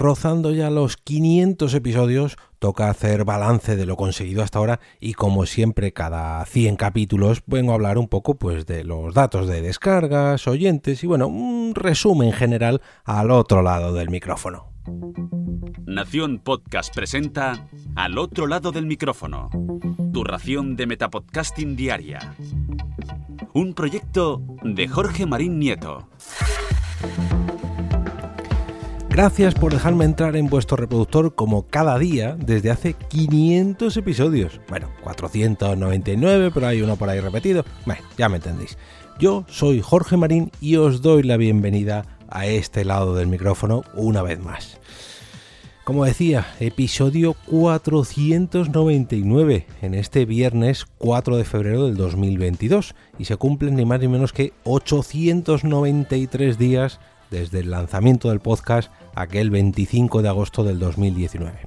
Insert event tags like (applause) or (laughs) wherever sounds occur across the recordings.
rozando ya los 500 episodios, toca hacer balance de lo conseguido hasta ahora y como siempre cada 100 capítulos vengo a hablar un poco pues de los datos de descargas, oyentes y bueno, un resumen general al otro lado del micrófono. Nación Podcast presenta Al otro lado del micrófono, tu ración de Metapodcasting Diaria. Un proyecto de Jorge Marín Nieto. Gracias por dejarme entrar en vuestro reproductor como cada día desde hace 500 episodios. Bueno, 499, pero hay uno por ahí repetido. Bueno, ya me entendéis. Yo soy Jorge Marín y os doy la bienvenida a este lado del micrófono una vez más. Como decía, episodio 499 en este viernes 4 de febrero del 2022 y se cumplen ni más ni menos que 893 días desde el lanzamiento del podcast aquel 25 de agosto del 2019.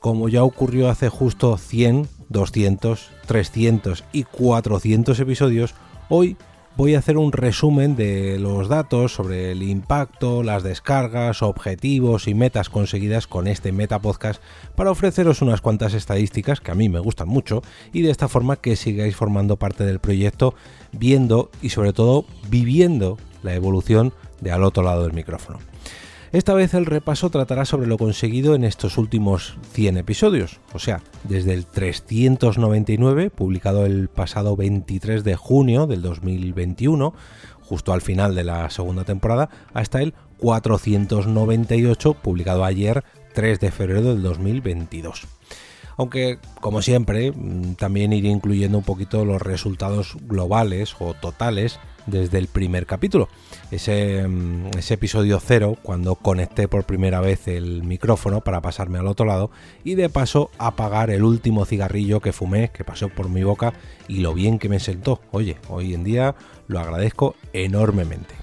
Como ya ocurrió hace justo 100, 200, 300 y 400 episodios, hoy voy a hacer un resumen de los datos sobre el impacto, las descargas, objetivos y metas conseguidas con este Meta Podcast para ofreceros unas cuantas estadísticas que a mí me gustan mucho y de esta forma que sigáis formando parte del proyecto, viendo y sobre todo viviendo la evolución de al otro lado del micrófono. Esta vez el repaso tratará sobre lo conseguido en estos últimos 100 episodios, o sea, desde el 399, publicado el pasado 23 de junio del 2021, justo al final de la segunda temporada, hasta el 498, publicado ayer 3 de febrero del 2022 aunque como siempre también iré incluyendo un poquito los resultados globales o totales desde el primer capítulo. Ese, mm, ese, episodio cero, cuando conecté por primera vez el micrófono para pasarme al otro lado y de paso apagar el último cigarrillo que fumé, que pasó por mi boca y lo bien que me sentó. Oye, hoy en día lo agradezco enormemente.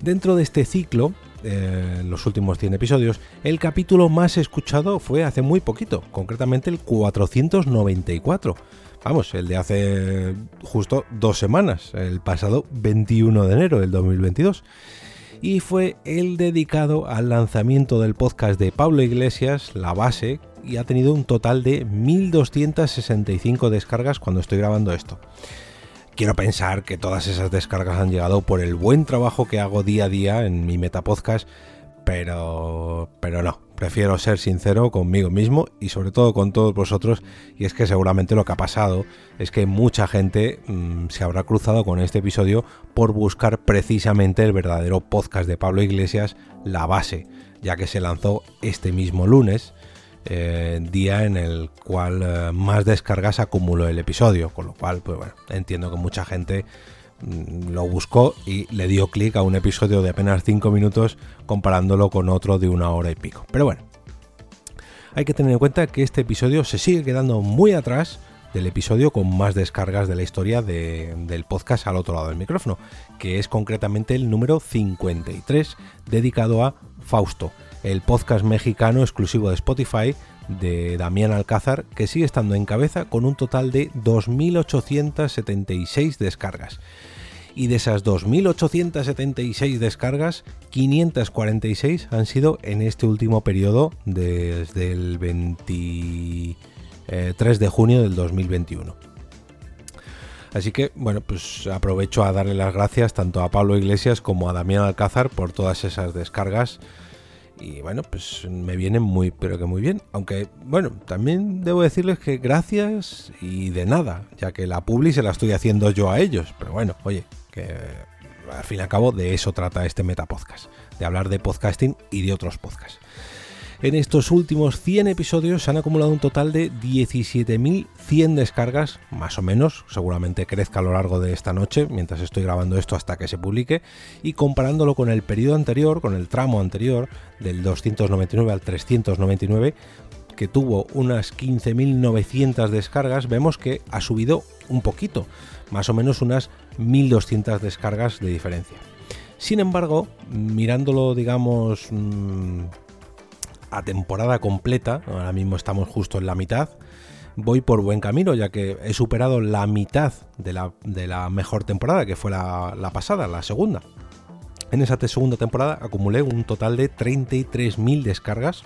Dentro de este ciclo, eh, los últimos 100 episodios, el capítulo más escuchado fue hace muy poquito, concretamente el 494 vamos, el de hace justo dos semanas, el pasado 21 de enero del 2022. Y fue el dedicado al lanzamiento del podcast de Pablo Iglesias, La Base, y ha tenido un total de 1.265 descargas cuando estoy grabando esto. Quiero pensar que todas esas descargas han llegado por el buen trabajo que hago día a día en mi Metapodcast, pero, pero no, prefiero ser sincero conmigo mismo y sobre todo con todos vosotros y es que seguramente lo que ha pasado es que mucha gente mm, se habrá cruzado con este episodio por buscar precisamente el verdadero podcast de Pablo Iglesias, La Base, ya que se lanzó este mismo lunes. Eh, día en el cual eh, más descargas acumuló el episodio, con lo cual, pues bueno, entiendo que mucha gente Mm, lo buscó y le dio clic a un episodio de apenas 5 minutos comparándolo con otro de una hora y pico. Pero bueno, hay que tener en cuenta que este episodio se sigue quedando muy atrás del episodio con más descargas de la historia del podcast al otro lado del micrófono, que es concretamente el número 53 dedicado a Fausto, el podcast mexicano exclusivo de Spotify de Damián Alcázar, que sigue estando en cabeza con un total de 2.876 descargas y de esas 2.876 descargas, 546 han sido en este último periodo desde el 23 de junio del 2021. Así que, bueno, pues aprovecho a darle las gracias tanto a Pablo Iglesias como a Damián Alcázar por todas esas descargas. Y bueno, pues me vienen muy, pero que muy bien. Aunque, bueno, también debo decirles que gracias y de nada, ya que la publi se la estoy haciendo yo a ellos. Pero bueno, oye, que al fin y al cabo de eso trata este Metapodcast, de hablar de podcasting y de otros podcasts. En estos últimos 100 episodios se han acumulado un total de 17.100 descargas, más o menos, seguramente crezca a lo largo de esta noche, mientras estoy grabando esto hasta que se publique, y comparándolo con el periodo anterior, con el tramo anterior, del 299 al 399, que tuvo unas 15.900 descargas, vemos que ha subido un poquito, más o menos unas 1.200 descargas de diferencia. Sin embargo, mirándolo, digamos, mm, a temporada completa, ahora mismo estamos justo en la mitad, voy por buen camino, ya que he superado la mitad de la, mejor temporada, que fue la, la pasada, la segunda. En esa segunda temporada acumulé un total de 33.000 descargas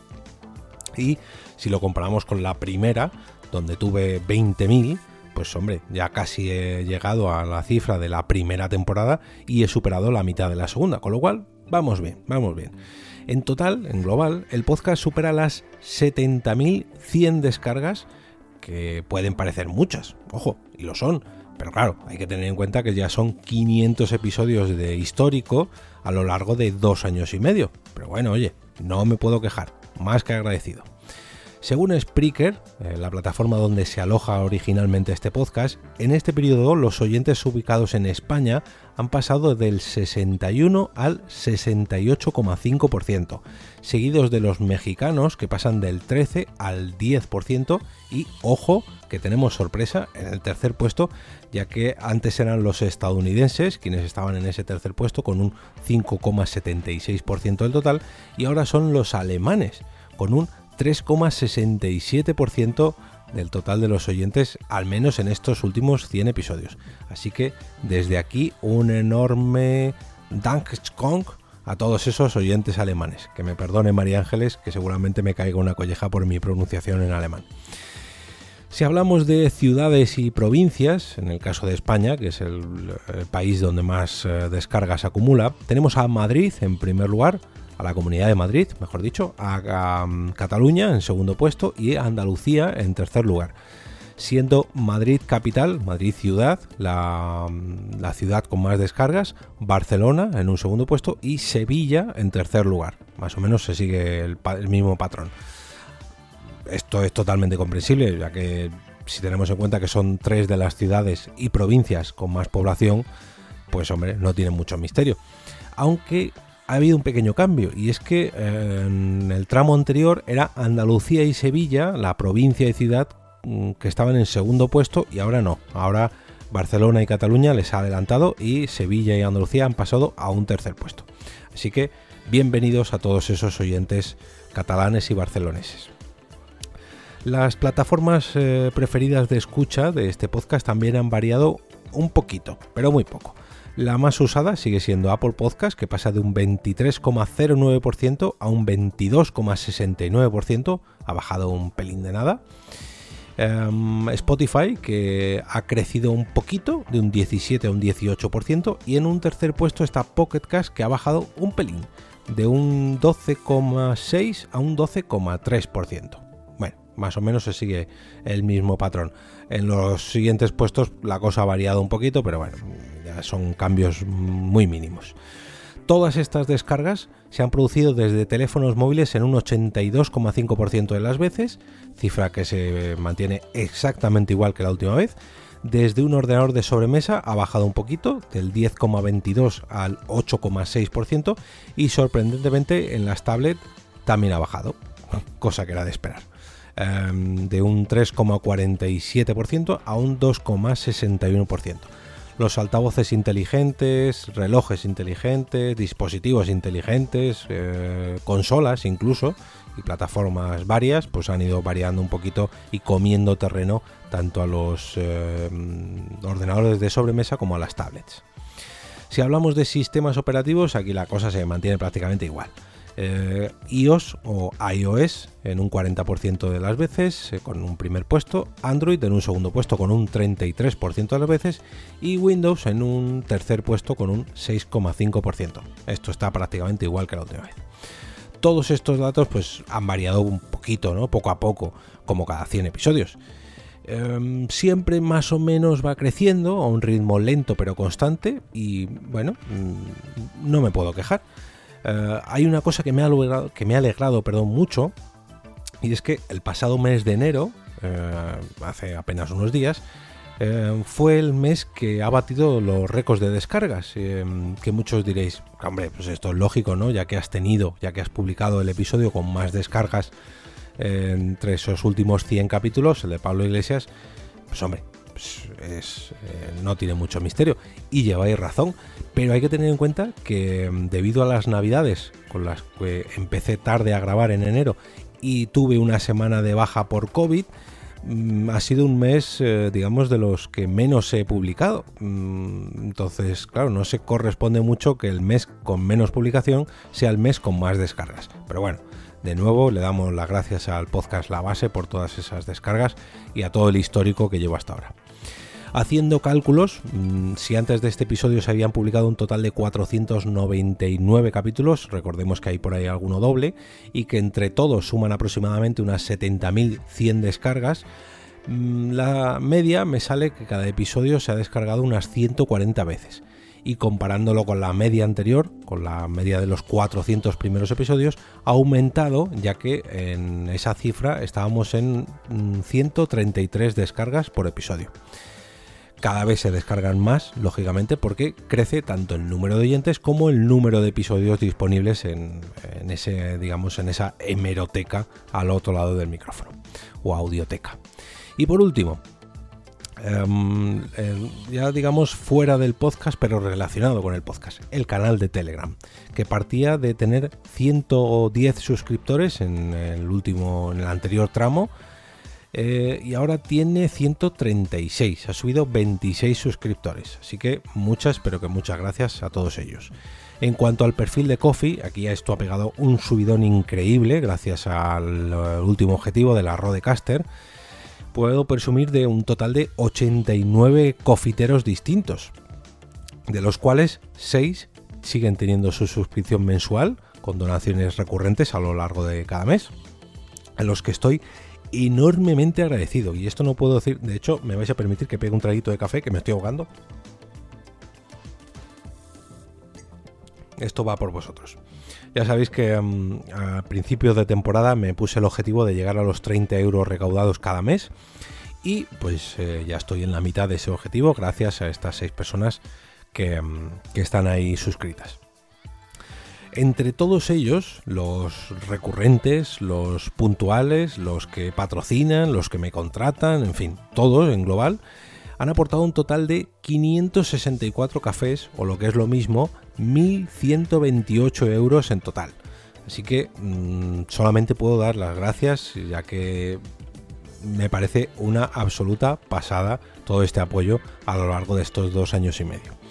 y si lo comparamos con la primera, donde tuve 20.000, pues hombre, ya casi he llegado a la cifra de la primera temporada y he superado la mitad de la segunda, con lo cual vamos bien, vamos bien. En total, en global, el podcast supera las 70.100 descargas, que pueden parecer muchas, ojo, y lo son, pero claro, hay que tener en cuenta que ya son 500 episodios de histórico a lo largo de dos años y medio. Pero bueno, oye, no me puedo quejar, más que agradecido. Según Spreaker, eh, la plataforma donde se aloja originalmente este podcast, en este periodo los oyentes ubicados en España han pasado del 61 al 68,5%, seguidos de los mexicanos que pasan del 13 al 10% y ojo que tenemos sorpresa en el tercer puesto, ya que antes eran los estadounidenses quienes estaban en ese tercer puesto con un 5,76% del total y ahora son los alemanes con un 3,67% del total de los oyentes, al menos en estos últimos 100 episodios. Así que desde aquí un enorme Dankeschön a todos esos oyentes alemanes. Que me perdone María Ángeles, que seguramente me caiga una colleja por mi pronunciación en alemán. Si hablamos de ciudades y provincias, en el caso de España, que es el, país donde más eh, descargas acumula, tenemos a Madrid en primer lugar, a la Comunidad de Madrid, mejor dicho, a, Cataluña en segundo puesto y a Andalucía en tercer lugar. Siendo Madrid capital, Madrid ciudad, la, ciudad con más descargas, Barcelona en un segundo puesto y Sevilla en tercer lugar. Más o menos se sigue el mismo patrón. Esto es totalmente comprensible, ya que si tenemos en cuenta que son tres de las ciudades y provincias con más población, pues hombre, no tiene mucho misterio. Aunque ha habido un pequeño cambio y es que en el tramo anterior era Andalucía y Sevilla, la provincia y ciudad mm, que estaban en segundo puesto y ahora no. Ahora Barcelona y Cataluña les ha adelantado y Sevilla y Andalucía han pasado a un tercer puesto. Así que bienvenidos a todos esos oyentes catalanes y barceloneses. Las plataformas eh, preferidas de escucha de este podcast también han variado un poquito, pero muy poco. La más usada sigue siendo Apple Podcast, que pasa de un 23,09% a un 22,69%, ha bajado un pelín de nada. Em, Spotify, que ha crecido un poquito, de un 17 a un 18%, y en un tercer puesto está Pocket Cast, que ha bajado un pelín, de un 12,6 a un 12,3% más o menos se sigue el mismo patrón. En los siguientes puestos la cosa ha variado un poquito, pero bueno, son cambios muy mínimos. Todas estas descargas se han producido desde teléfonos móviles en un 82,5% de las veces, cifra que se mantiene exactamente igual que la última vez. Desde un ordenador de sobremesa ha bajado un poquito, del 10,22 al 8,6%, y sorprendentemente en las tablets también ha bajado, (laughs) cosa que era de esperar. Em, de un 3,47% a un 2,61%. Los altavoces inteligentes, relojes inteligentes, dispositivos inteligentes, eh, consolas incluso y plataformas varias, pues han ido variando un poquito y comiendo terreno tanto a los em, ordenadores de sobremesa como a las tablets. Si hablamos de sistemas operativos, aquí la cosa se mantiene prácticamente igual eh, iOS o iOS en un 40% de las veces eh, con un primer puesto, Android en un segundo puesto con un 33% de las veces y Windows en un tercer puesto con un 6,5%. Esto está prácticamente igual que la última vez. Todos estos datos pues han variado un poquito. Poco a poco, como cada 100 episodios. Em, siempre más o menos va creciendo a un ritmo lento pero constante y bueno, mm, no me puedo quejar. Eh, hay una cosa que me ha alegrado, que me ha alegrado perdón, mucho, y es que el pasado mes de enero, eh, hace apenas unos días, eh, fue el mes que ha batido los récords de descargas. que muchos diréis, hombre, pues esto es lógico, ¿no? Ya que has tenido, ya que has publicado el episodio con más descargas entre esos últimos 100 capítulos, el de Pablo Iglesias, pues hombre, pues, es, eh, no tiene mucho misterio. Y lleváis razón, pero hay que tener en cuenta que mm, debido a las navidades, con las que empecé tarde a grabar en enero y tuve una semana de baja por COVID, mm, ha sido un mes, eh, digamos, de los que menos he publicado. Mm, entonces, claro, no se corresponde mucho que el mes con menos publicación sea el mes con más descargas. Pero bueno, de nuevo le damos las gracias al podcast La Base por todas esas descargas y a todo el histórico que llevo hasta ahora. Haciendo cálculos, mm, si antes de este episodio se habían publicado un total de 499 capítulos, recordemos que hay por ahí alguno doble, y que entre todos suman aproximadamente unas 70.100 descargas, mm, la media me sale que cada episodio se ha descargado unas 140 veces. Y comparándolo con la media anterior, con la media de los 400 primeros episodios, ha aumentado, ya que en esa cifra estábamos en 133 mm, descargas por episodio cada vez se descargan más, lógicamente, porque crece tanto el número de oyentes como el número de episodios disponibles en, ese, digamos, en esa hemeroteca al otro lado del micrófono o audioteca. Y por último, em, ya digamos fuera del podcast, pero relacionado con el podcast, el canal de Telegram, que partía de tener 110 suscriptores en el último, en el anterior tramo eh, y ahora tiene 136, ha subido 26 suscriptores, así que muchas, pero que muchas gracias a todos ellos. En cuanto al perfil de Coffee, aquí esto ha pegado un subidón increíble gracias al último objetivo de la Rodecaster. Puedo presumir de un total de 89 cofiteros distintos, de los cuales 6 siguen teniendo su suscripción mensual con donaciones recurrentes a lo largo de cada mes, en los que estoy enormemente agradecido. Y esto no puedo decir, de hecho, me vais a permitir que pegue un traguito de café, que me estoy ahogando. Esto va por vosotros. Ya sabéis que mm, a principios de temporada me puse el objetivo de llegar a los 30 euros recaudados cada mes. Y pues eh, ya estoy en la mitad de ese objetivo gracias a estas seis personas que, mm, que están ahí suscritas. Entre todos ellos, los recurrentes, los puntuales, los que patrocinan, los que me contratan, en fin, todos en global, han aportado un total de 564 cafés, o lo que es lo mismo, 1.128 euros en total. Así que mm, solamente puedo dar las gracias, ya que me parece una absoluta pasada todo este apoyo a lo largo de estos dos años y medio.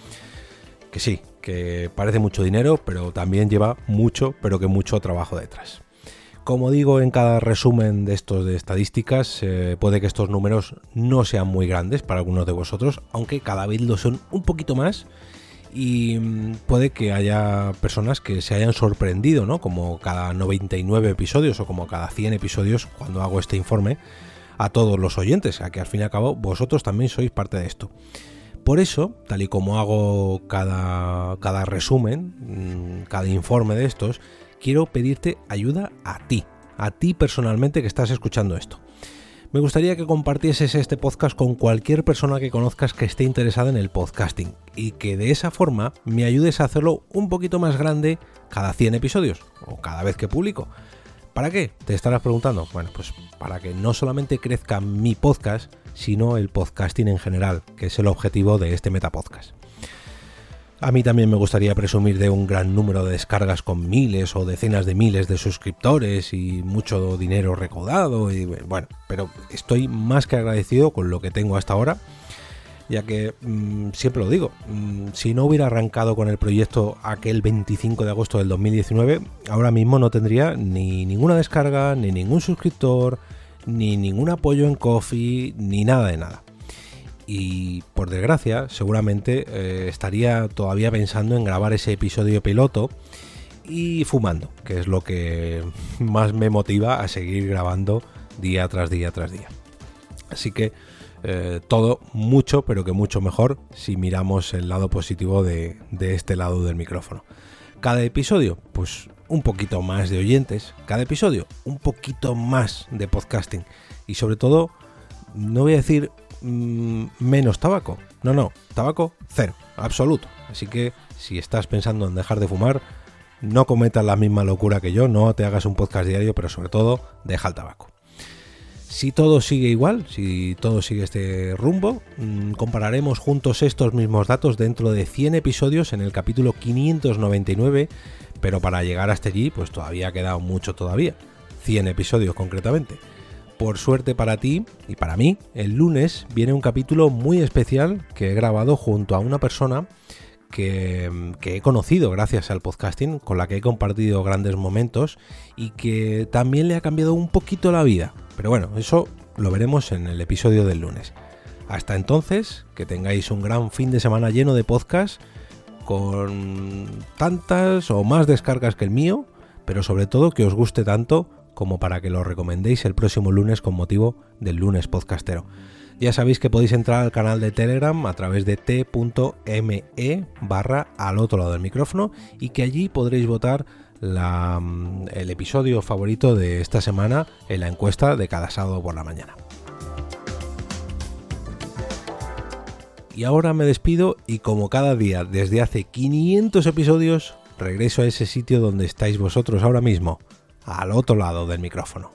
Que sí, que parece mucho dinero, pero también lleva mucho, pero que mucho trabajo detrás. Como digo en cada resumen de estos de estadísticas, eh, puede que estos números no sean muy grandes para algunos de vosotros, aunque cada vez lo son un poquito más y mm, puede que haya personas que se hayan sorprendido, ¿no? Como cada 99 episodios o como cada 100 episodios cuando hago este informe a todos los oyentes, a que al fin y al cabo vosotros también sois parte de esto. Por eso, tal y como hago cada, cada resumen, mm, cada informe de estos, quiero pedirte ayuda a ti, a ti personalmente que estás escuchando esto. Me gustaría que compartieses este podcast con cualquier persona que conozcas que esté interesada en el podcasting y que de esa forma me ayudes a hacerlo un poquito más grande cada 100 episodios o cada vez que publico. ¿Para qué? Te estarás preguntando. Bueno, pues para que no solamente crezca mi podcast, sino el podcasting en general, que es el objetivo de este Metapodcast. A mí también me gustaría presumir de un gran número de descargas con miles o decenas de miles de suscriptores y mucho dinero recaudado y bueno, pero estoy más que agradecido con lo que tengo hasta ahora, ya que mm, siempre lo digo, mm, si no hubiera arrancado con el proyecto aquel 25 de agosto del 2019, ahora mismo no tendría ni ninguna descarga, ni ningún suscriptor, ni ningún apoyo en Coffee, ni nada de nada. Y por desgracia, seguramente eh, estaría todavía pensando en grabar ese episodio piloto y fumando, que es lo que más me motiva a seguir grabando día tras día tras día. Así que eh, todo mucho, pero que mucho mejor si miramos el lado positivo de, de este lado del micrófono. Cada episodio, pues un poquito más de oyentes cada episodio, un poquito más de podcasting y sobre todo, no voy a decir mm, menos tabaco, no, no, tabaco cero, absoluto. Así que si estás pensando en dejar de fumar, no cometas la misma locura que yo, no te hagas un podcast diario, pero sobre todo, deja el tabaco. Si todo sigue igual, si todo sigue este rumbo, mm, compararemos juntos estos mismos datos dentro de 100 episodios en el capítulo 599 pero para llegar hasta allí, pues todavía ha quedado mucho todavía. 100 episodios concretamente. por suerte para ti y para mí, el lunes viene un capítulo muy especial que he grabado junto a una persona que, he conocido gracias al podcasting, con la que he compartido grandes momentos y que también le ha cambiado un poquito la vida. Pero bueno, eso lo veremos en el episodio del lunes. Hasta entonces, que tengáis un gran fin de semana lleno de podcasts con tantas o más descargas que el mío, pero sobre todo que os guste tanto como para que lo recomendéis el próximo lunes con motivo del lunes podcastero. Ya sabéis que podéis entrar al canal de Telegram a través de t.me barra al otro lado del micrófono y que allí podréis votar mm, el episodio favorito de esta semana en la encuesta de cada sábado por la mañana. Y ahora me despido y como cada día desde hace 500 episodios, regreso a ese sitio donde estáis vosotros ahora mismo, al otro lado del micrófono.